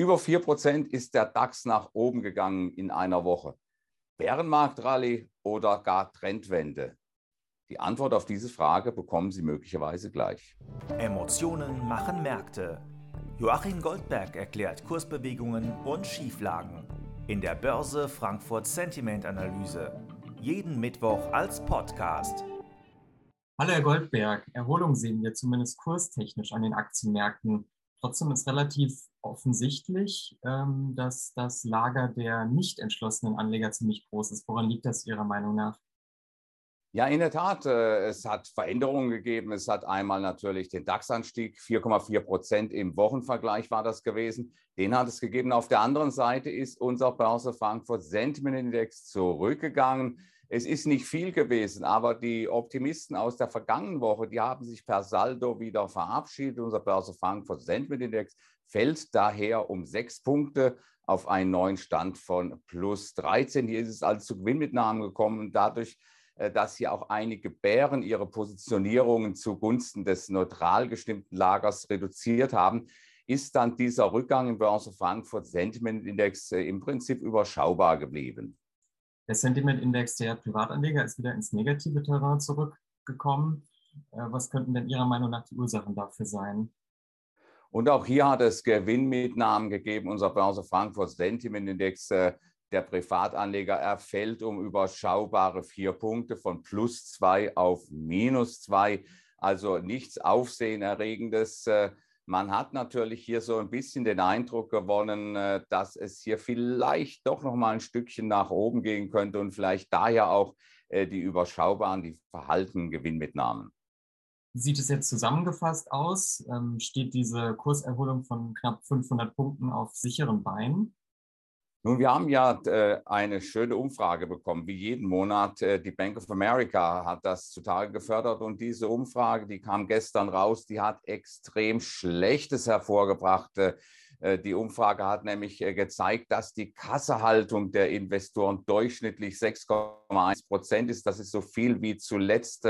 Über 4% ist der DAX nach oben gegangen in einer Woche. Bärenmarktrallye oder gar Trendwende? Die Antwort auf diese Frage bekommen Sie möglicherweise gleich. Emotionen machen Märkte. Joachim Goldberg erklärt Kursbewegungen und Schieflagen in der Börse Frankfurt Sentiment Analyse. Jeden Mittwoch als Podcast. Hallo Herr Goldberg, Erholung sehen wir zumindest kurstechnisch an den Aktienmärkten. Trotzdem ist relativ offensichtlich, ähm, dass das Lager der nicht entschlossenen Anleger ziemlich groß ist. Woran liegt das Ihrer Meinung nach? Ja, in der Tat, äh, es hat Veränderungen gegeben. Es hat einmal natürlich den DAX-Anstieg, 4,4 Prozent im Wochenvergleich war das gewesen. Den hat es gegeben. Auf der anderen Seite ist unser Börse Frankfurt Sentiment Index zurückgegangen. Es ist nicht viel gewesen, aber die Optimisten aus der vergangenen Woche, die haben sich per Saldo wieder verabschiedet. Unser Börse Frankfurt Sentiment Index fällt daher um sechs Punkte auf einen neuen Stand von plus 13. Hier ist es also zu Gewinnmitnahmen gekommen dadurch, äh, dass hier auch einige Bären ihre Positionierungen zugunsten des neutral gestimmten Lagers reduziert haben, ist dann dieser Rückgang im Börse Frankfurt Sentiment Index äh, im Prinzip überschaubar geblieben. Der Sentiment-Index der Privatanleger ist wieder ins negative Terrain zurückgekommen. Äh, was könnten denn Ihrer Meinung nach die Ursachen dafür sein? Und auch hier hat es Gewinnmitnahmen gegeben. Unser Börse Frankfurt Sentiment Index äh, der Privatanleger erfällt um überschaubare vier Punkte von plus zwei auf minus zwei. Also nichts Aufsehenerregendes. Man hat natürlich hier so ein bisschen den Eindruck gewonnen, äh, dass es hier vielleicht doch noch mal ein Stückchen nach oben gehen könnte und vielleicht daher auch äh, die überschaubaren, die verhaltenen Gewinnmitnahmen. Sieht es jetzt zusammengefasst aus? Ähm, steht diese Kurserholung von knapp 500 Punkten auf sicheren Beinen? Nun, wir haben ja äh, eine schöne Umfrage bekommen, wie jeden Monat. Äh, die Bank of America hat das zutage gefördert und diese Umfrage, die kam gestern raus, die hat extrem Schlechtes hervorgebracht. Äh, die Umfrage hat nämlich gezeigt, dass die Kassehaltung der Investoren durchschnittlich 6,1 Prozent ist. Das ist so viel wie zuletzt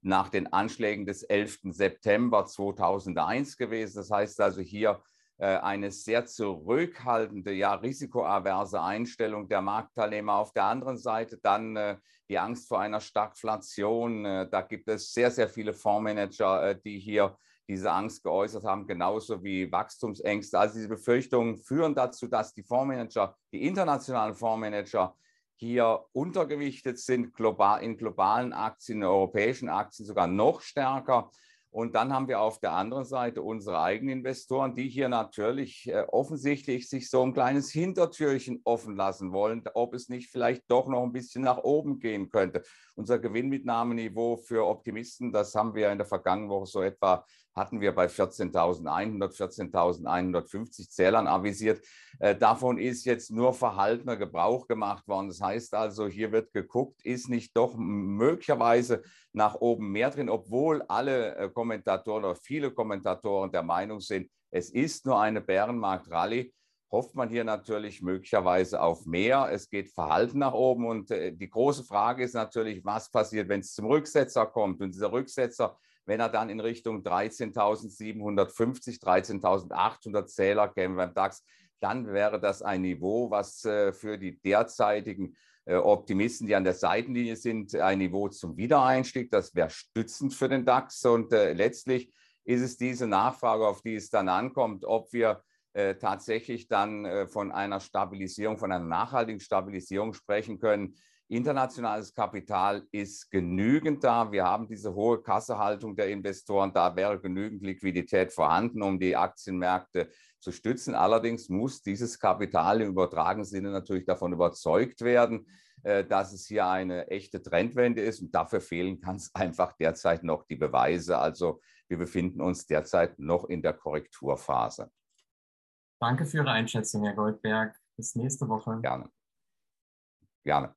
nach den Anschlägen des 11. September 2001 gewesen. Das heißt also hier, äh, eine sehr zurückhaltende, ja risikoaverse Einstellung der Marktteilnehmer. Auf der anderen Seite dann äh, die Angst vor einer Stagflation. Äh, da gibt es sehr, sehr viele Fondsmanager, die hier diese Angst geäußert haben, genauso wie Wachstumsängste. Also diese Befürchtungen führen dazu, dass die Fondsmanager, die internationalen Fondsmanager hier untergewichtet sind, global, in globalen Aktien, in europäischen Aktien sogar noch stärker. Und dann haben wir auf der anderen Seite unsere eigenen Investoren, die hier natürlich äh, offensichtlich sich so ein kleines Hintertürchen offen lassen wollen, ob es nicht vielleicht doch noch ein bisschen nach oben gehen könnte. Unser Gewinnmitnahmeniveau für Optimisten, das haben wir in der vergangenen Woche so etwa hatten wir bei 14.100, 14.150 Zählern avisiert. Äh, davon ist jetzt nur verhaltener Gebrauch gemacht worden. Das heißt also, hier wird geguckt, ist nicht doch möglicherweise nach oben mehr drin, obwohl alle äh, Kommentatoren oder viele Kommentatoren der Meinung sind, es ist nur eine Bärenmarkt-Rallye hofft man hier natürlich möglicherweise auf mehr. Es geht verhalten nach oben und äh, die große Frage ist natürlich, was passiert, wenn es zum Rücksetzer kommt. Und dieser Rücksetzer wenn er dann in Richtung 13.750, 13.800 Zähler käme beim DAX, dann wäre das ein Niveau, was äh, für die derzeitigen äh, Optimisten, die an der Seitenlinie sind, ein Niveau zum Wiedereinstieg. Das wäre stützend für den DAX. Und äh, letztlich ist es diese Nachfrage, auf die es dann ankommt, ob wir tatsächlich dann von einer Stabilisierung, von einer nachhaltigen Stabilisierung sprechen können Internationales Kapital ist genügend da. Wir haben diese hohe Kassehaltung der Investoren. Da wäre genügend Liquidität vorhanden, um die Aktienmärkte zu stützen. Allerdings muss dieses Kapital im übertragenen Sinne natürlich davon überzeugt werden, äh, dass es hier eine echte Trendwende ist. Und dafür fehlen ganz einfach derzeit noch die Beweise. Also wir befinden uns derzeit noch in der Korrekturphase. Danke für Ihre Einschätzung, Herr Goldberg. Bis nächste Woche. Gerne. Gerne.